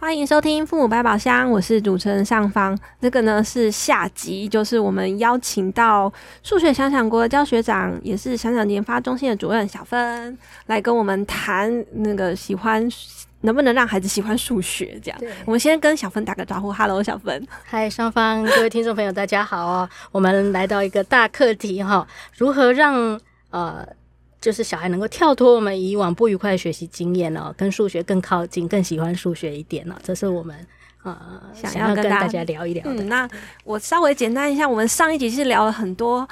欢迎收听《父母百宝箱》，我是主持人上方。这个呢是下集，就是我们邀请到数学想想国的教学长，也是想想研发中心的主任小芬，来跟我们谈那个喜欢能不能让孩子喜欢数学。这样，我们先跟小芬打个招呼，Hello，小芬。嗨，上方各位听众朋友，大家好哦。我们来到一个大课题哈，如何让呃。就是小孩能够跳脱我们以往不愉快的学习经验哦，跟数学更靠近，更喜欢数学一点了。这是我们呃想要跟大家聊一聊的。嗯，那我稍微简单一下，我们上一集是聊了很多，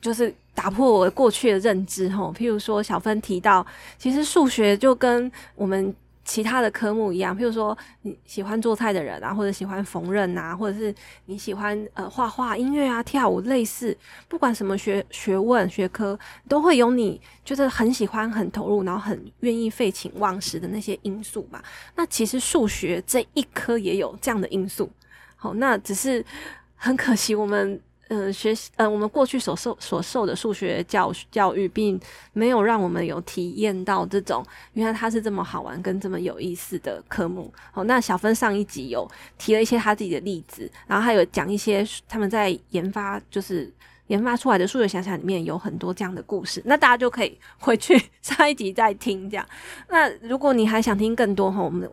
就是打破我过去的认知哈。譬如说，小芬提到，其实数学就跟我们。其他的科目一样，譬如说你喜欢做菜的人啊，或者喜欢缝纫啊，或者是你喜欢呃画画、音乐啊、跳舞，类似不管什么学学问学科，都会有你就是很喜欢、很投入，然后很愿意废寝忘食的那些因素嘛。那其实数学这一科也有这样的因素，好，那只是很可惜我们。嗯、呃，学习呃，我们过去所受所受的数学教教育，并没有让我们有体验到这种原来它是这么好玩跟这么有意思的科目。好，那小芬上一集有提了一些他自己的例子，然后还有讲一些他们在研发，就是研发出来的数学想想里面有很多这样的故事。那大家就可以回去 上一集再听这样。那如果你还想听更多哈，我们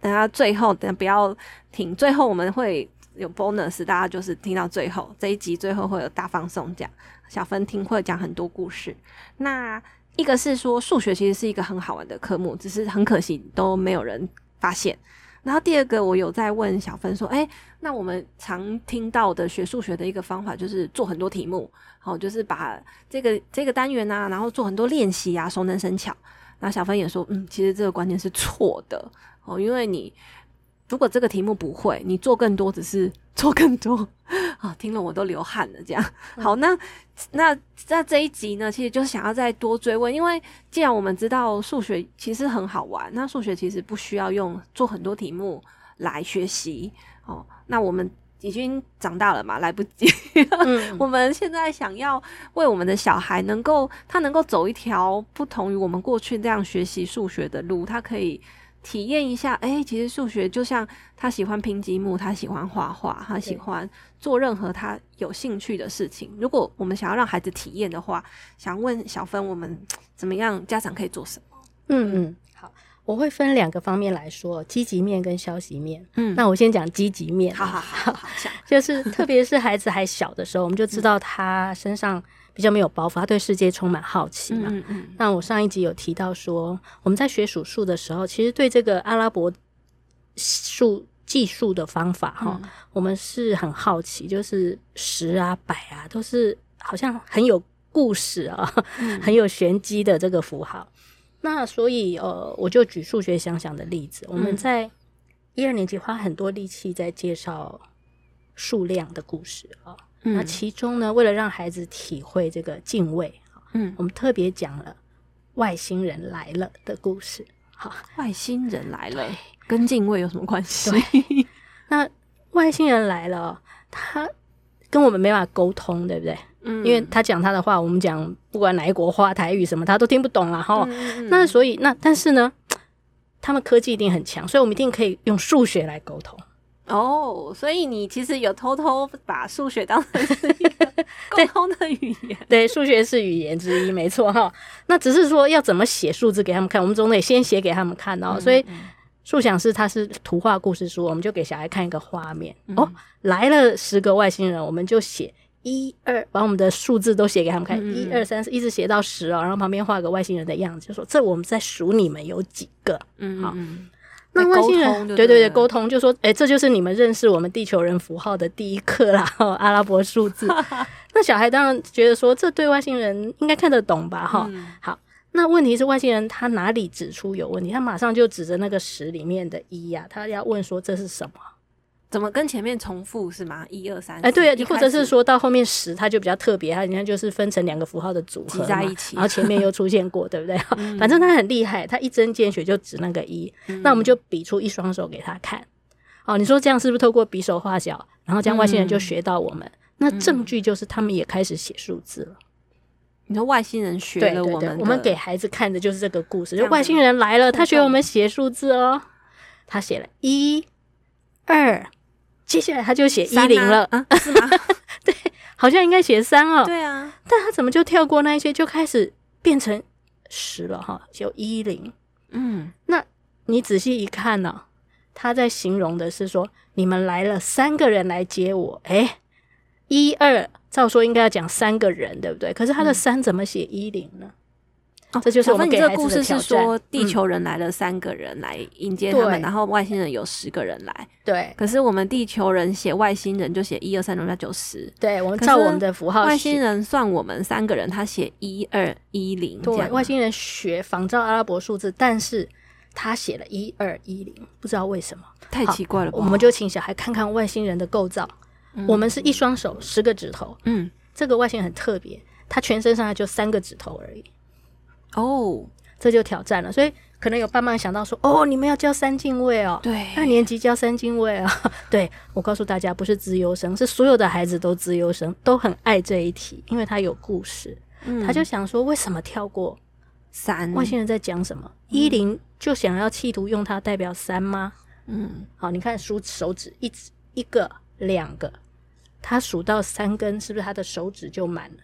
等下最后等不要停，最后我们会。有 bonus，大家就是听到最后这一集，最后会有大放送讲，小芬听会讲很多故事。那一个是说数学其实是一个很好玩的科目，只是很可惜都没有人发现。然后第二个，我有在问小芬说，哎，那我们常听到的学数学的一个方法就是做很多题目，好，就是把这个这个单元啊，然后做很多练习啊，熟能生巧。然后小芬也说，嗯，其实这个观念是错的哦，因为你。如果这个题目不会，你做更多只是 做更多 啊！听了我都流汗了。这样好，那那在这一集呢，其实就是想要再多追问，因为既然我们知道数学其实很好玩，那数学其实不需要用做很多题目来学习哦。那我们已经长大了嘛，来不及。嗯、我们现在想要为我们的小孩能够他能够走一条不同于我们过去这样学习数学的路，他可以。体验一下，哎、欸，其实数学就像他喜欢拼积木，他喜欢画画，他喜欢做任何他有兴趣的事情。如果我们想要让孩子体验的话，想问小芬，我们怎么样家长可以做什么？嗯嗯，好，我会分两个方面来说，积极面跟消极面。嗯，那我先讲积极面。好好好，好，就是特别是孩子还小的时候，我们就知道他身上。比较没有包袱，他对世界充满好奇嘛。嗯嗯。那我上一集有提到说，我们在学数数的时候，其实对这个阿拉伯数计数的方法哈、嗯，我们是很好奇，就是十啊、百啊，都是好像很有故事啊，嗯、很有玄机的这个符号。那所以呃，我就举数学想想的例子，我们在一二年级花很多力气在介绍数量的故事啊。嗯、那其中呢，为了让孩子体会这个敬畏，嗯，我们特别讲了外星人来了的故事。好，外星人来了，跟敬畏有什么关系？对，那外星人来了，他跟我们没办法沟通，对不对？嗯，因为他讲他的话，我们讲不管哪一国话、台语什么，他都听不懂了哈、嗯。那所以，那但是呢，他们科技一定很强，所以我们一定可以用数学来沟通。哦、oh，所以你其实有偷偷把数学当成是一个 沟通的语言，对，数学是语言之一，没错哈。那只是说要怎么写数字给他们看，我们总得先写给他们看哦。嗯、所以数想是它是图画故事书，我们就给小孩看一个画面、嗯。哦，来了十个外星人，我们就写一二，把我们的数字都写给他们看，一二三四，一直写到十哦，然后旁边画个外星人的样子，就说这我们在数你们有几个，嗯，好。那外星人对，对对对，沟通就说，哎、欸，这就是你们认识我们地球人符号的第一课啦，阿拉伯数字。那小孩当然觉得说，这对外星人应该看得懂吧？哈、嗯，好。那问题是外星人他哪里指出有问题？他马上就指着那个十里面的一呀、啊，他要问说这是什么？怎么跟前面重复是吗？一二三，哎，对啊，或者是说到后面十，它就比较特别，它人家就是分成两个符号的组合在一起，然后前面又出现过，对不对？嗯、反正他很厉害，他一针见血就指那个一、嗯，那我们就比出一双手给他看。哦，你说这样是不是透过比手画脚，然后这样外星人就学到我们？嗯、那证据就是他们也开始写数字了。你说外星人学了我们，对对对，我们给孩子看的就是这个故事，就外星人来了，他学我们写数字哦，他写了一二。接下来他就写一零了？是吗？对，好像应该写三哦。对啊，但他怎么就跳过那一些，就开始变成十了哈？就一零。嗯，那你仔细一看呢，哦，他在形容的是说，你们来了三个人来接我。哎，一二，照说应该要讲三个人，对不对？可是他的三怎么写一零呢？嗯哦，这就是我们给孩子的挑战。故事是说，地球人来了三个人来迎接他们，嗯、然后外星人有十个人来。对。可是我们地球人写外星人就写一二三六九十。对，我们照我们的符号。外星人算我们三个人，他写一二一零。对，外星人学仿照阿拉伯数字，但是他写了一二一零，不知道为什么，太奇怪了吧。我们就请小孩看看外星人的构造。嗯、我们是一双手，十个指头。嗯，这个外星人很特别，他全身上下就三个指头而已。哦、oh，这就挑战了，所以可能有爸妈想到说：“哦，你们要教三进位哦，对，二年级教三进位啊。”对，我告诉大家，不是资优生，是所有的孩子都资优生，都很爱这一题，因为他有故事。嗯，他就想说，为什么跳过三？外星人在讲什么？一、嗯、零就想要企图用它代表三吗？嗯，好，你看数手指，一一个两个，他数到三根，是不是他的手指就满了？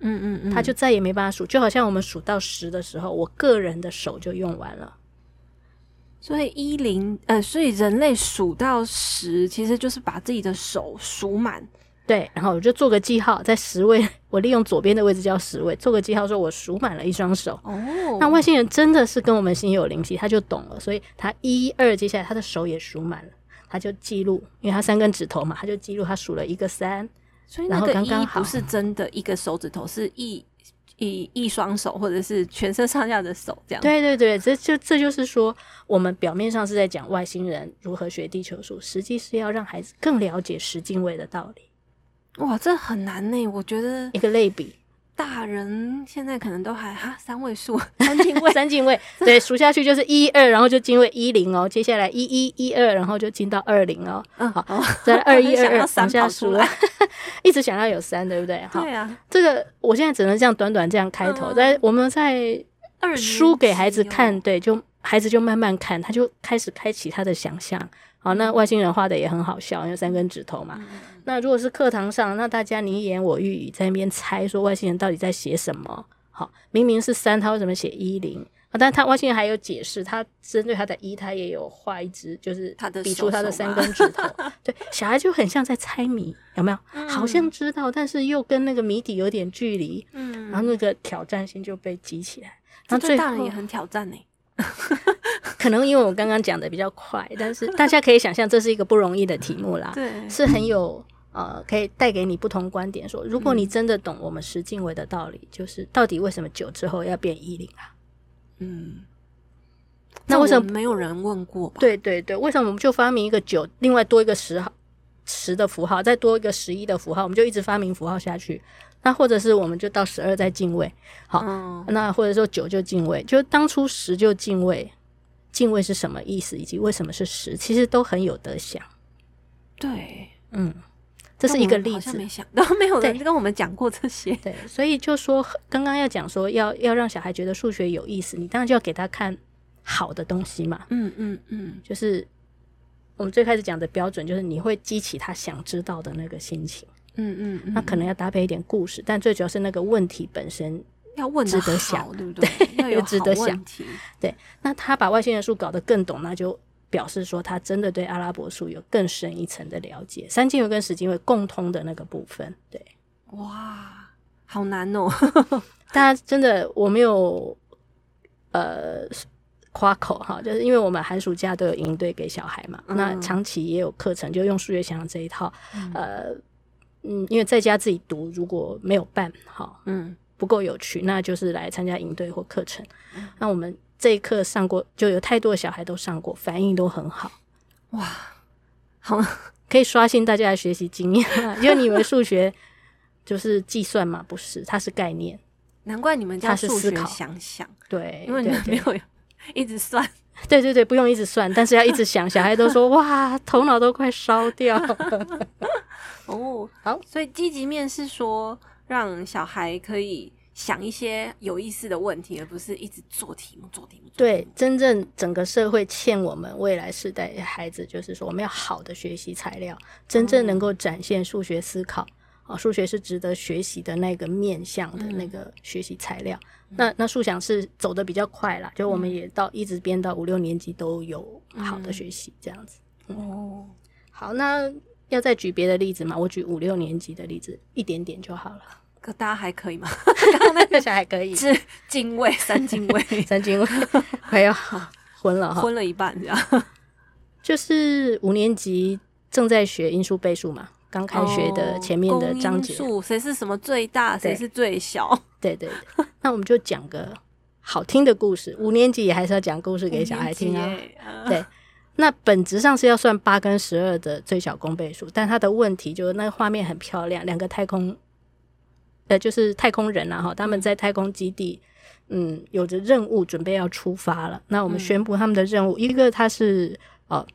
嗯嗯嗯，他就再也没办法数，就好像我们数到十的时候，我个人的手就用完了。所以一零呃，所以人类数到十，其实就是把自己的手数满。对，然后我就做个记号，在十位，我利用左边的位置叫十位，做个记号，说我数满了一双手。哦，那外星人真的是跟我们心有灵犀，他就懂了，所以他一二，接下来他的手也数满了，他就记录，因为他三根指头嘛，他就记录他数了一个三。所以那个一不是真的一个手指头，是一一一双手，或者是全身上下的手这样。对对对，这就这就是说，我们表面上是在讲外星人如何学地球术，实际是要让孩子更了解十进位的道理。哇，这很难呢，我觉得一个类比。大人现在可能都还哈三位数 三进位。三进位，对，数下去就是一二，然后就进位一零哦，接下来一一一二，然后就进到二零哦。嗯，好，再 二一二二往下数了，一直想要有三，对不对？对啊，这个我现在只能这样短短这样开头，在、嗯、我们在书给孩子看，对，就孩子就慢慢看，他就开始开启他的想象。好，那外星人画的也很好笑，因为三根指头嘛。嗯、那如果是课堂上，那大家你一言我一语在那边猜，说外星人到底在写什么？好，明明是三，他为什么写一零？啊，但他外星人还有解释，他针对他的一，他也有画一只，就是比出他的三根指头。对，小孩就很像在猜谜，有没有、嗯？好像知道，但是又跟那个谜底有点距离。嗯，然后那个挑战性就被激起来。那最大人也很挑战呢。可能因为我刚刚讲的比较快，但是 大家可以想象，这是一个不容易的题目啦。对，是很有呃，可以带给你不同观点。说，如果你真的懂我们十进位的道理，就是到底为什么九之后要变一零啊？嗯，那为什么没有人问过？对对对，为什么我们就发明一个九，另外多一个十号十的符号，再多一个十一的符号，我们就一直发明符号下去？那或者是我们就到十二再进位，好，嗯、那或者说九就进位，就当初十就进位，进位是什么意思，以及为什么是十，其实都很有得想。对，嗯，这是一个例子。没想到 没有人跟我们讲过这些，对，所以就说刚刚要讲说要要让小孩觉得数学有意思，你当然就要给他看好的东西嘛。嗯嗯嗯，就是我们最开始讲的标准，就是你会激起他想知道的那个心情。嗯嗯，嗯，那可能要搭配一点故事，但最主要是那个问题本身要问值得想，对不对？要有 值得想。对，那他把外星人术搞得更懂，那就表示说他真的对阿拉伯数有更深一层的了解。三进位跟十进位共通的那个部分，对，哇，好难哦！大家真的我没有呃夸口哈，就是因为我们寒暑假都有营队给小孩嘛，嗯、那长期也有课程，就用数学想这一套，嗯、呃。嗯，因为在家自己读，如果没有办好，嗯，不够有趣，那就是来参加营队或课程。嗯。那我们这一课上过，就有太多的小孩都上过，反应都很好。哇，好，可以刷新大家的学习经验。因为你以为数学就是计算嘛？不是，它是概念。难怪你们叫数学想想，对，因为你们没有一直算。对对对，不用一直算，但是要一直想。小孩都说哇，头脑都快烧掉。哦，好，所以积极面是说让小孩可以想一些有意思的问题，而不是一直做题目、做题目。对，真正整个社会欠我们未来世代的孩子，就是说我们要好的学习材料，真正能够展现数学思考。啊，数学是值得学习的那个面向的那个学习材料。嗯、那那数想是走的比较快啦，就我们也到一直编到五六年级都有好的学习这样子。哦，好，那要再举别的例子吗？我举五六年级的例子，一点点就好了。可大家还可以吗？刚刚那个小孩可以，是进位三进位 三进位，没有 昏了哈，昏了一半这样。就是五年级正在学因数倍数嘛。刚开学的前面的章节，数谁是什么最大，谁是最小？对对对，那我们就讲个好听的故事。五年级也还是要讲故事给小孩听啊。呃、对，那本质上是要算八跟十二的最小公倍数，但它的问题就是那个画面很漂亮，两个太空，呃，就是太空人啊哈，他们在太空基地，嗯，有着任务准备要出发了。那我们宣布他们的任务，嗯、一个他是哦。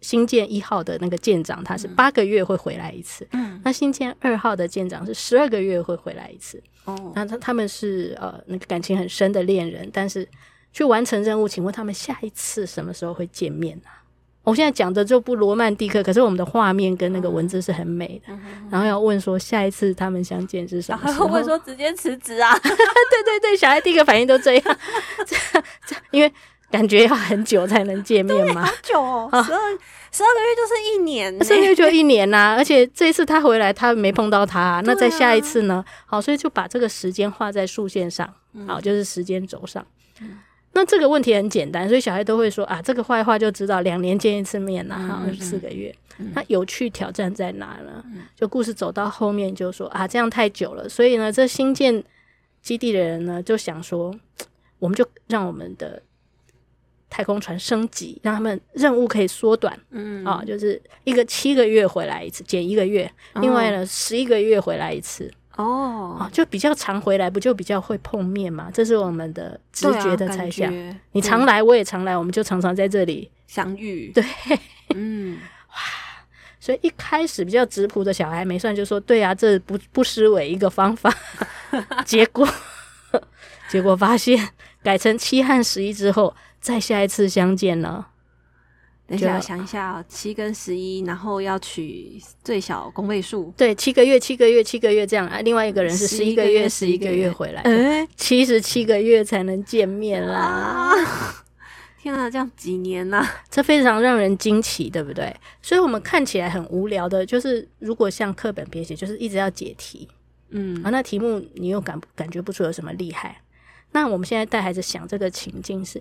星舰一号的那个舰长，他是八个月会回来一次。嗯，那新建二号的舰长是十二个月会回来一次。哦，那他他们是呃那个感情很深的恋人，但是去完成任务，请问他们下一次什么时候会见面呢？啊？我现在讲的就不罗曼蒂克，可是我们的画面跟那个文字是很美的。嗯、然后要问说下一次他们相见是什么时候？会说直接辞职啊？对对对，小孩第一个反应都这样，这这因为。感觉要很久才能见面吗？很久哦，十二十二个月就是一年，十二个月就一年呐、啊。而且这一次他回来，他没碰到他、啊，那再下一次呢？好，所以就把这个时间画在竖线上，好，就是时间轴上。嗯、那这个问题很简单，所以小孩都会说啊，这个画一画就知道两年见一次面呐、啊，好，二十四个月。嗯、那有趣挑战在哪呢？就故事走到后面就说啊，这样太久了，所以呢，这新建基地的人呢就想说，我们就让我们的。太空船升级，让他们任务可以缩短。嗯啊，就是一个七个月回来一次，减一个月；哦、另外呢，十一个月回来一次。哦啊，就比较常回来，不就比较会碰面嘛？这是我们的直觉的猜想。啊、你常来，我也常来，我们就常常在这里相遇。对，嗯，哇，所以一开始比较质朴的小孩没算，就说：“对啊，这不不失为一个方法。”结果结果发现改成七和十一之后。再下一次相见了？等一下，要想一下哦，七跟十一，然后要取最小公倍数。对，七个月，七个月，七个月这样啊。另外一个人是十一个月，十一个月回来，哎，七十七个月才能见面啦！啊、天啊，这样几年呐、啊？这非常让人惊奇，对不对？所以我们看起来很无聊的，就是如果像课本编写，就是一直要解题，嗯，啊，那题目你又感感觉不出有什么厉害。那我们现在带孩子想这个情境是。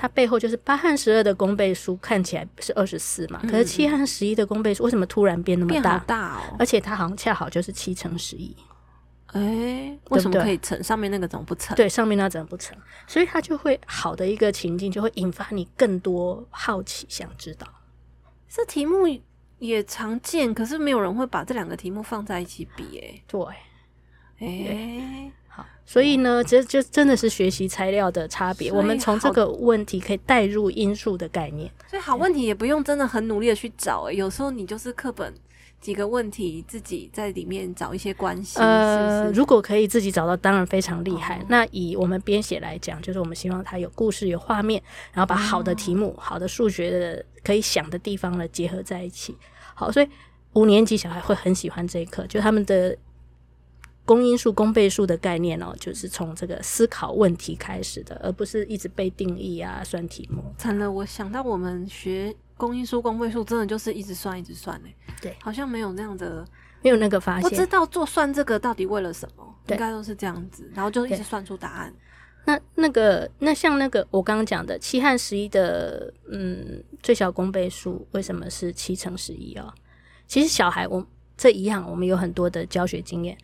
它背后就是八和十二的公倍数看起来是二十四嘛，嗯、可是七和十一的公倍数为什么突然变那么大？变大哦！而且它好像恰好就是七乘十一，哎，为什么可以乘？上面那个怎么不乘？对，上面那怎么不乘？所以它就会好的一个情境，就会引发你更多好奇，想知道。这题目也常见，可是没有人会把这两个题目放在一起比，哎，对，哎。所以呢，这就真的是学习材料的差别。我们从这个问题可以带入因素的概念。所以好问题也不用真的很努力的去找，欸，有时候你就是课本几个问题，自己在里面找一些关系。呃，是是如果可以自己找到，当然非常厉害。哦，那以我们编写来讲，就是我们希望它有故事、有画面，然后把好的题目、哦、好的数学的可以想的地方呢结合在一起。好，所以五年级小孩会很喜欢这一课，就他们的。公因数、公倍数的概念哦，就是从这个思考问题开始的，而不是一直被定义啊、算题目。惨了，我想到我们学公因数、公倍数，真的就是一直算、一直算呢。对，好像没有那样的，没有那个发现。不知道做算这个到底为了什么？对应该都是这样子，然后就一直算出答案。那那个，那像那个我刚刚讲的七和十一的，嗯，最小公倍数为什么是七乘十一哦？其实小孩我这一样，我们有很多的教学经验。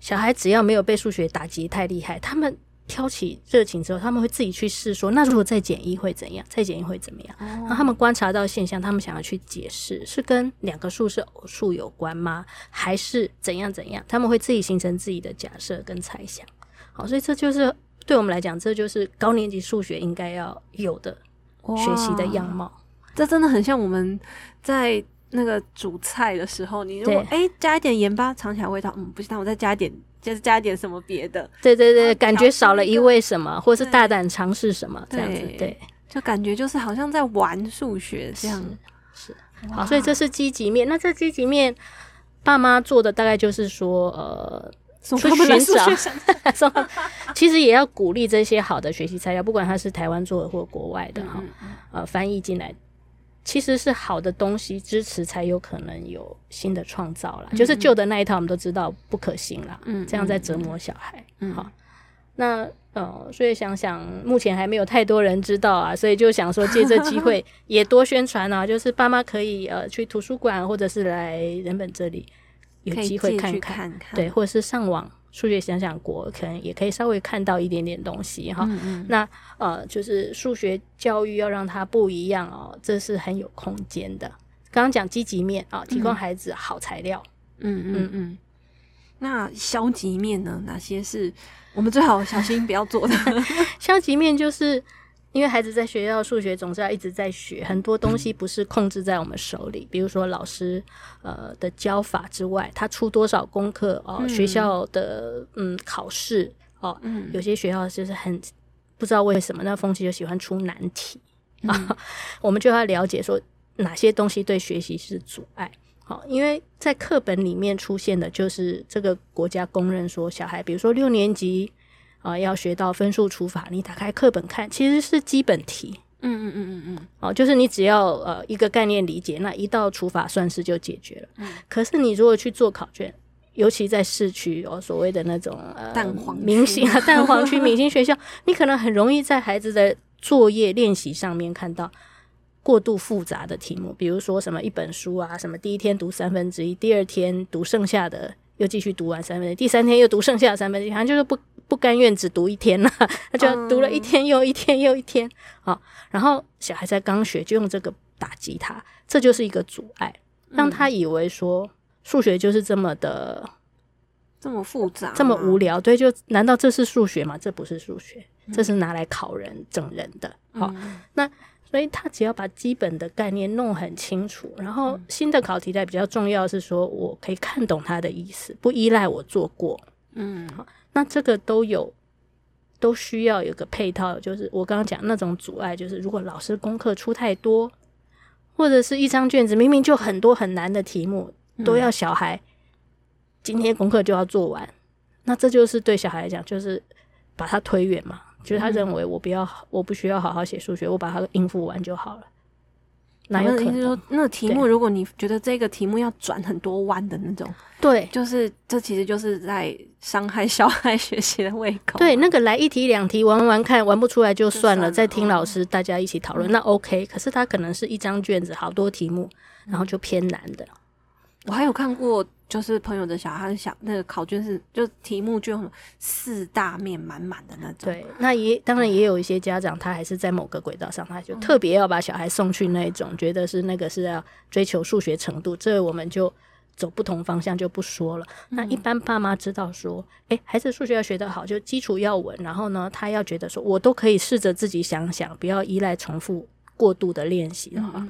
小孩只要没有被数学打击太厉害，他们挑起热情之后，他们会自己去试说，那如果再减一会怎样？再减一会怎么样？然后他们观察到现象，他们想要去解释，是跟两个数是偶数有关吗？还是怎样怎样？他们会自己形成自己的假设跟猜想。好，所以这就是对我们来讲，这就是高年级数学应该要有的学习的样貌。这真的很像我们在那个煮菜的时候，你如果哎加一点盐巴，尝起来味道嗯不行，那我再加一点。就是加点什么别的，对对对，感觉少了一味什么，或是大胆尝试什么这样子，对，就感觉就是好像在玩数学这样，是，是好，所以这是积极面。那这积极面，爸妈做的大概就是说，呃，去寻找，其实也要鼓励这些好的学习材料，不管他是台湾做的或国外的哈，嗯嗯呃，翻译进来。其实是好的东西支持，才有可能有新的创造啦。嗯、就是旧的那一套，我们都知道不可行啦。嗯，这样在折磨小孩。嗯，好，那呃，所以想想目前还没有太多人知道啊，所以就想说借这机会 也多宣传啊。就是爸妈可以呃去图书馆，或者是来人本这里有机会看看，看看，对，或者是上网。数学想想国，可能也可以稍微看到一点点东西哈。嗯嗯，那呃，就是数学教育要让它不一样哦，这是很有空间的。刚刚讲积极面啊，提供孩子好材料。嗯嗯嗯，嗯。那消极面呢？哪些是我们最好小心不要做的？消极面就是。因为孩子在学校数学总是要一直在学，很多东西不是控制在我们手里。比如说老师呃的教法之外，他出多少功课哦、呃，学校的嗯考试哦、有些学校就是很不知道为什么那风气就喜欢出难题啊、我们就要了解说哪些东西对学习是阻碍。好、呃，因为在课本里面出现的就是这个国家公认说小孩，比如说六年级。啊、呃，要学到分数除法，你打开课本看，其实是基本题。嗯嗯嗯嗯嗯。哦、呃，就是你只要呃一个概念理解，那一道除法算式就解决了。嗯。可是你如果去做考卷，尤其在市区哦，所谓的那种呃蛋黄明星啊，蛋黄区明星学校，你可能很容易在孩子的作业练习上面看到过度复杂的题目，比如说什么一本书啊，什么第一天读三分之一，第二天读剩下的。又继续读完三分之一，第三天又读剩下的三分之一，好像就是不不甘愿只读一天了，他就读了一天又一天又一天，好、嗯，然后小孩在刚学就用这个打击他，这就是一个阻碍，让他以为说数学就是这么的这么复杂，这么无聊，对，就难道这是数学吗？这不是数学，这是拿来考人整人的，好，嗯、那。所以他只要把基本的概念弄很清楚，然后新的考题在比较重要是说，我可以看懂他的意思，不依赖我做过。嗯，好，那这个都有都需要有个配套，就是我刚刚讲那种阻碍，就是如果老师功课出太多，或者是一张卷子明明就很多很难的题目，都要小孩今天功课就要做完，那这就是对小孩来讲，就是把他推远嘛。就是他认为我不要，我不需要好好写数学，我把它应付完就好了。哪有可能？说那个题目，如果你觉得这个题目要转很多弯的那种，对，就是这其实就是在伤害小孩学习的胃口。对，那个来一题两题玩玩看，玩不出来就算了，算了再听老师大家一起讨论，嗯，那 OK。可是他可能是一张卷子，好多题目，然后就偏难的。我还有看过。就是朋友的小孩想那个考卷是就题目就四大面满满的那种。对，那也当然也有一些家长他还是在某个轨道上，他就特别要把小孩送去那种，觉得是那个是要追求数学程度，这我们就走不同方向就不说了。那一般爸妈知道说，诶，孩子数学要学得好，就基础要稳，然后呢，他要觉得说我都可以试着自己想想，不要依赖重复过度的练习的话，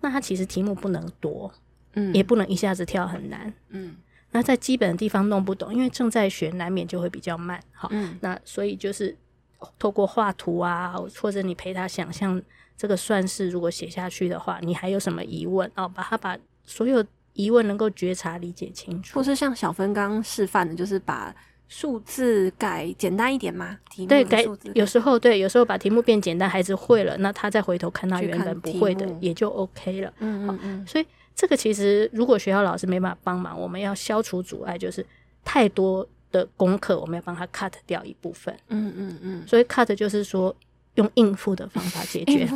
那他其实题目不能多。嗯，也不能一下子跳很难。嗯，那在基本的地方弄不懂，因为正在学，难免就会比较慢。好，嗯，那所以就是透过画图啊，或者你陪他想象这个算式，如果写下去的话，你还有什么疑问哦？把他把所有疑问能够觉察、理解清楚。或是像小芬刚刚示范的，就是把数字改简单一点嘛？题目对，改有时候对，有时候把题目变简单，孩子会了，那他再回头看他原本不会的，也就 OK 了。嗯嗯嗯，所以。这个其实，如果学校老师没办法帮忙，我们要消除阻碍，就是太多的功课，我们要帮他 cut 掉一部分。嗯嗯嗯。所以 cut 就是说用应付的方法解决，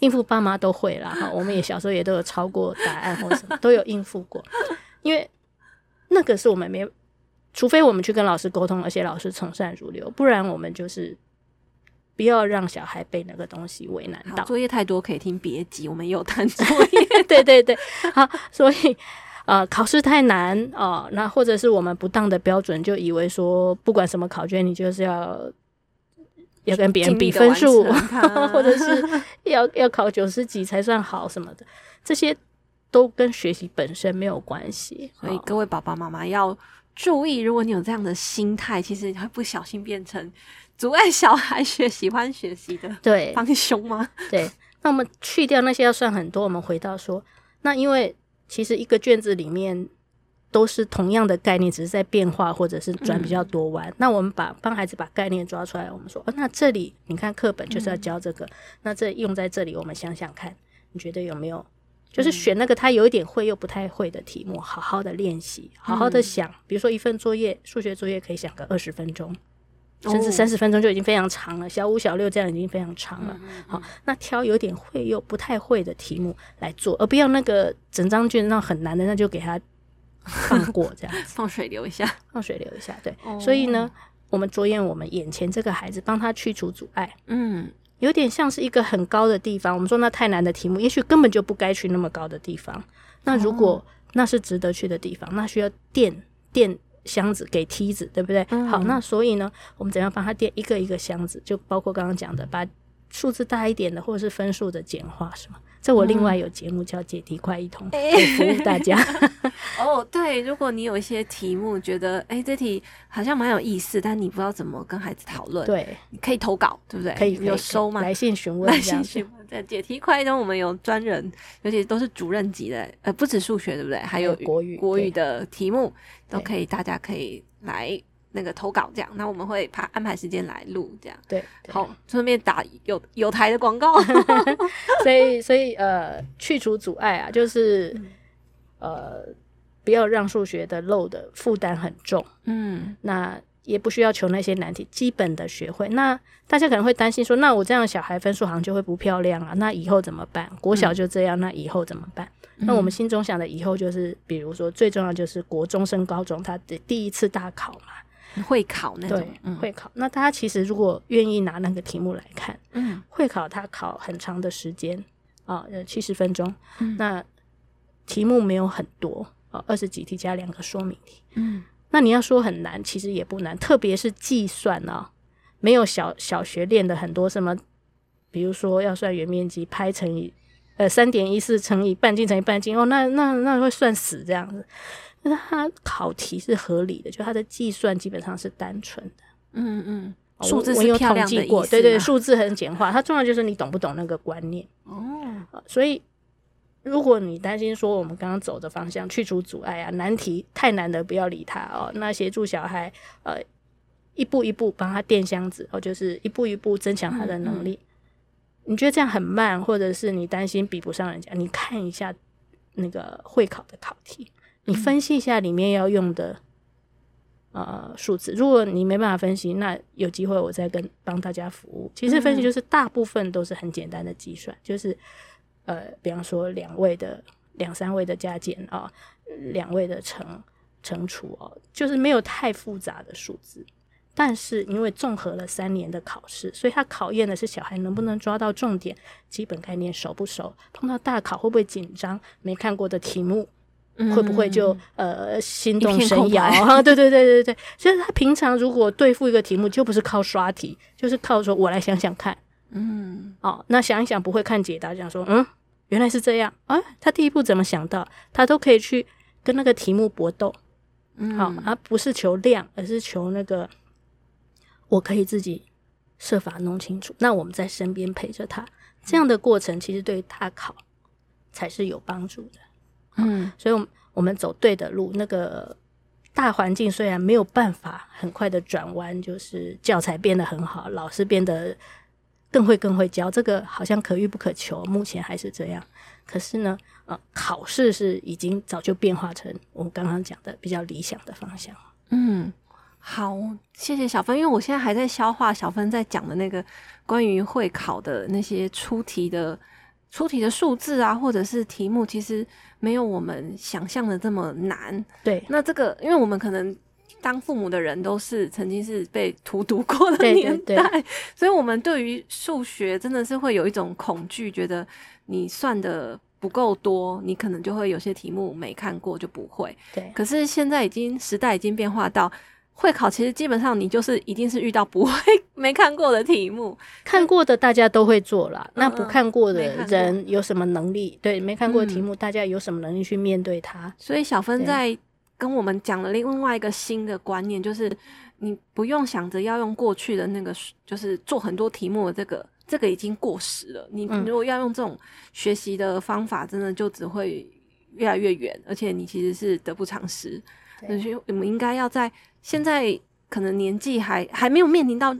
应付，爸妈都会啦。哈，我们也小时候也都有抄过答案或什么，都有应付过。因为那个是我们没除非我们去跟老师沟通，而且老师从善如流，不然我们就是不要让小孩被那个东西为难到。作业太多可以听别急，我们有谈作业。对对对，好，所以呃，考试太难哦、呃，那或者是我们不当的标准，就以为说不管什么考卷，你就是要要跟别人比分数，或者是要 要考九十几才算好什么的，这些都跟学习本身没有关系。所以各位爸爸妈妈要。注意，如果你有这样的心态，其实你会不小心变成阻碍小孩学、喜欢学习的对帮凶吗？对，那我们去掉那些要算很多，我们回到说，那因为其实一个卷子里面都是同样的概念，只是在变化或者是转比较多弯。嗯、那我们把帮孩子把概念抓出来，我们说，哦，那这里你看课本就是要教这个，嗯、那这用在这里，我们想想看，你觉得有没有？就是选那个他有一点会又不太会的题目，好好的练习，好好的想。嗯、比如说一份作业，数学作业可以想个二十分钟，甚至三十分钟就已经非常长了。小五、小六这样已经非常长了。嗯、好，那挑有点会又不太会的题目来做，而不要那个整张卷那很难的，那就给他放过这样子，放水流一下，放水流一下。对，哦、所以呢，我们着眼我们眼前这个孩子，帮他去除阻碍。嗯。有点像是一个很高的地方，我们说那太难的题目，也许根本就不该去那么高的地方。那如果那是值得去的地方，那需要垫垫箱子给梯子，对不对？嗯、好，那所以呢，我们怎样帮他垫一个一个箱子？就包括刚刚讲的，把数字大一点的，或者是分数的简化，是吗？这我另外有节目叫解题快一通，嗯、服务大家。哦，对，如果你有一些题目觉得，哎，这题好像蛮有意思，但你不知道怎么跟孩子讨论，对，你可以投稿，对不对？可以，有收吗？来信询问，来信询问。在解题快一通，我们有专人，尤其都是主任级的，呃，不止数学，对不对？还有国语、国语的题目都可以，大家可以来。那个投稿这样，那我们会排安排时间来录这样。对，好，顺便打有有台的广告。所以，所以呃，去除阻碍啊，就是、嗯、呃，不要让数学的 load 负担很重。嗯，那也不需要求那些难题，基本的学会。那大家可能会担心说，那我这样小孩分数好像就会不漂亮啊？那以后怎么办？国小就这样，嗯、那以后怎么办？那我们心中想的以后就是，比如说最重要就是国中升高中，他的第一次大考嘛。会考那种，会考。那大家其实如果愿意拿那个题目来看，嗯，会考他考很长的时间啊，呃，七十分钟。嗯、那题目没有很多啊，二十几题加两个说明题。嗯，那你要说很难，其实也不难，特别是计算啊，没有小小学练的很多什么，比如说要算圆面积，拍乘以呃三点一四乘以半径乘以半径哦，那那那会算死这样子。那它考题是合理的，就它的计算基本上是单纯的。嗯嗯，数字是漂亮的，我有统计过，对对，数字很简化。它重要就是你懂不懂那个观念。哦，所以如果你担心说我们刚刚走的方向去除阻碍啊，难题太难的不要理他哦。那协助小孩呃一步一步帮他垫箱子哦，就是一步一步增强他的能力。嗯嗯，你觉得这样很慢，或者是你担心比不上人家，你看一下那个会考的考题。你分析一下里面要用的呃数字，如果你没办法分析，那有机会我再跟帮大家服务。其实分析就是大部分都是很简单的计算，就是呃，比方说两位的两三位的加减啊，两位的乘乘除哦，就是没有太复杂的数字。但是因为综合了三年的考试，所以它考验的是小孩能不能抓到重点，基本概念熟不熟，碰到大考会不会紧张，没看过的题目。会不会就呃心动神摇啊？对对对对对，所以他平常如果对付一个题目，就不是靠刷题，就是靠说我来想想看。嗯，哦，那想一想不会看解答，讲说嗯原来是这样啊，他第一步怎么想到？他都可以去跟那个题目搏斗。嗯，好，而不是求量，而是求那个我可以自己设法弄清楚。那我们在身边陪着他，这样的过程其实对他考才是有帮助的。嗯，所以，我们走对的路。那个大环境虽然没有办法很快的转弯，就是教材变得很好，老师变得更会更会教，这个好像可遇不可求。目前还是这样。可是呢，呃，考试是已经早就变化成我们刚刚讲的比较理想的方向。嗯，好，谢谢小芬，因为我现在还在消化小芬在讲的那个关于会考的那些出题的。出题的数字啊，或者是题目，其实没有我们想象的这么难。对，那这个，因为我们可能当父母的人都是曾经是被荼毒过的年代，对对对，所以我们对于数学真的是会有一种恐惧，觉得你算的不够多，你可能就会有些题目没看过就不会。对，可是现在已经时代已经变化到会考，其实基本上你就是一定是遇到不会 没看过的题目，看过的大家都会做啦。嗯、那不看过的人有什么能力？对，没看过的题目，大家有什么能力去面对它？所以小芬在。跟我们讲了另外一个新的观念，就是你不用想着要用过去的那个，就是做很多题目的这个，这个已经过时了。你如果要用这种学习的方法，真的就只会越来越远，而且你其实是得不偿失。所以我们应该要在现在可能年纪还还没有面临到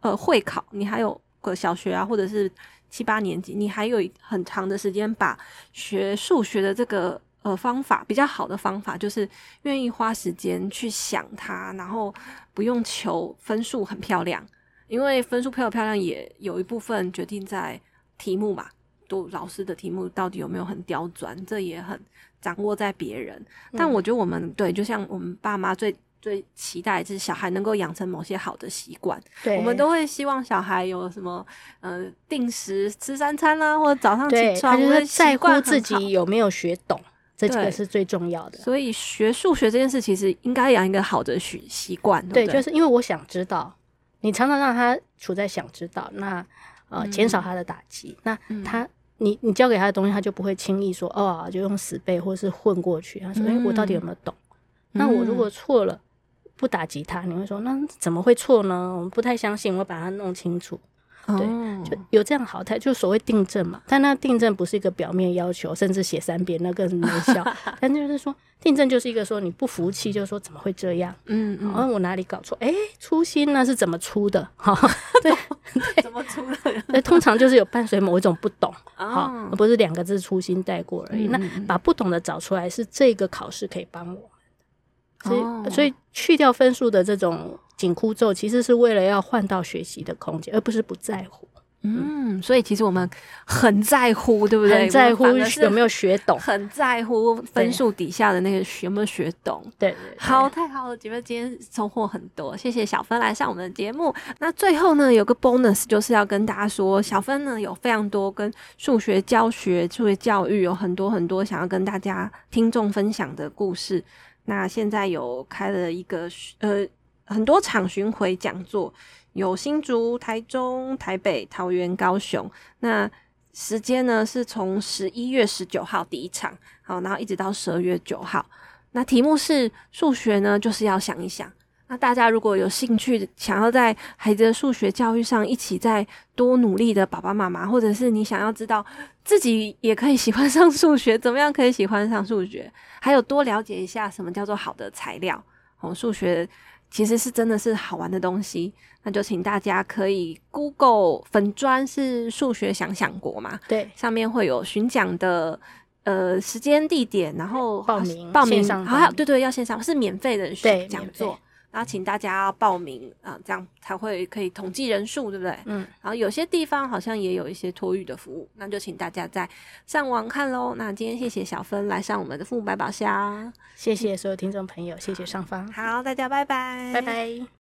呃会考，你还有个小学啊，或者是七八年级，你还有很长的时间把学数学的这个。呃，方法比较好的方法就是愿意花时间去想它，然后不用求分数很漂亮，因为分数漂不漂亮也有一部分决定在题目嘛，都老师的题目到底有没有很刁钻，这也很掌握在别人。但我觉得我们对，就像我们爸妈最最期待就是小孩能够养成某些好的习惯，对，我们都会希望小孩有什么呃定时吃三餐啦，或者早上起床，他就是在乎自己有没有学懂。这几个是最重要的，所以学数学这件事其实应该养一个好的习习惯。对，就是因为我想知道，你常常让他处在想知道，那呃减少他的打击，那他你你教给他的东西，他就不会轻易说哦，就用死背或是混过去。他说：“哎，我到底有没有懂？”那我如果错了，不打击他，你会说：“那怎么会错呢？”我们不太相信，我把它弄清楚。对，就有这样好态，就所谓订正嘛。但那订正不是一个表面要求，甚至写三遍那个没效。但就是说，订正就是一个说你不服气，就是说怎么会这样？嗯嗯，我哪里搞错？哎，粗心呢是怎么出的？哈，对对，怎么出的？那通常就是有伴随某一种不懂，好，而不是两个字粗心带过而已。那把不懂的找出来，是这个考试可以帮我。所以，所以去掉分数的这种紧箍咒，其实是为了要换到学习的空间，而不是不在乎。嗯，所以其实我们很在乎，对不对？很在乎有没有学懂，很在乎分数底下的那个学有没有学懂。对，对，对，好，太好了，姐妹今天收获很多，谢谢小芬来上我们的节目。那最后呢，有个 bonus 就是要跟大家说，小芬呢有非常多跟数学教学、数学教育有很多很多想要跟大家听众分享的故事。那现在有开了一个呃很多场巡回讲座，有新竹、台中、台北、桃园、高雄。那时间呢是从十一月十九号第一场，好，然后一直到十二月九号。那题目是数学呢，就是要想一想。那大家如果有兴趣，想要在孩子的数学教育上一起再多努力的爸爸妈妈，或者是你想要知道自己也可以喜欢上数学，怎么样可以喜欢上数学？还有多了解一下什么叫做好的材料哦，数学其实是真的是好玩的东西，那就请大家可以 Google 粉砖是数学想想国嘛，对，上面会有巡讲的呃时间地点，然后报名报名，上好，对对，要线上是免费的讲座。然后请大家要报名啊，这样才会可以统计人数，对不对？嗯。然后有些地方好像也有一些托育的服务，那就请大家在上网看喽。那今天谢谢小芬来上我们的父母百宝箱，谢谢所有听众朋友，谢谢上方，好，大家拜拜，拜拜。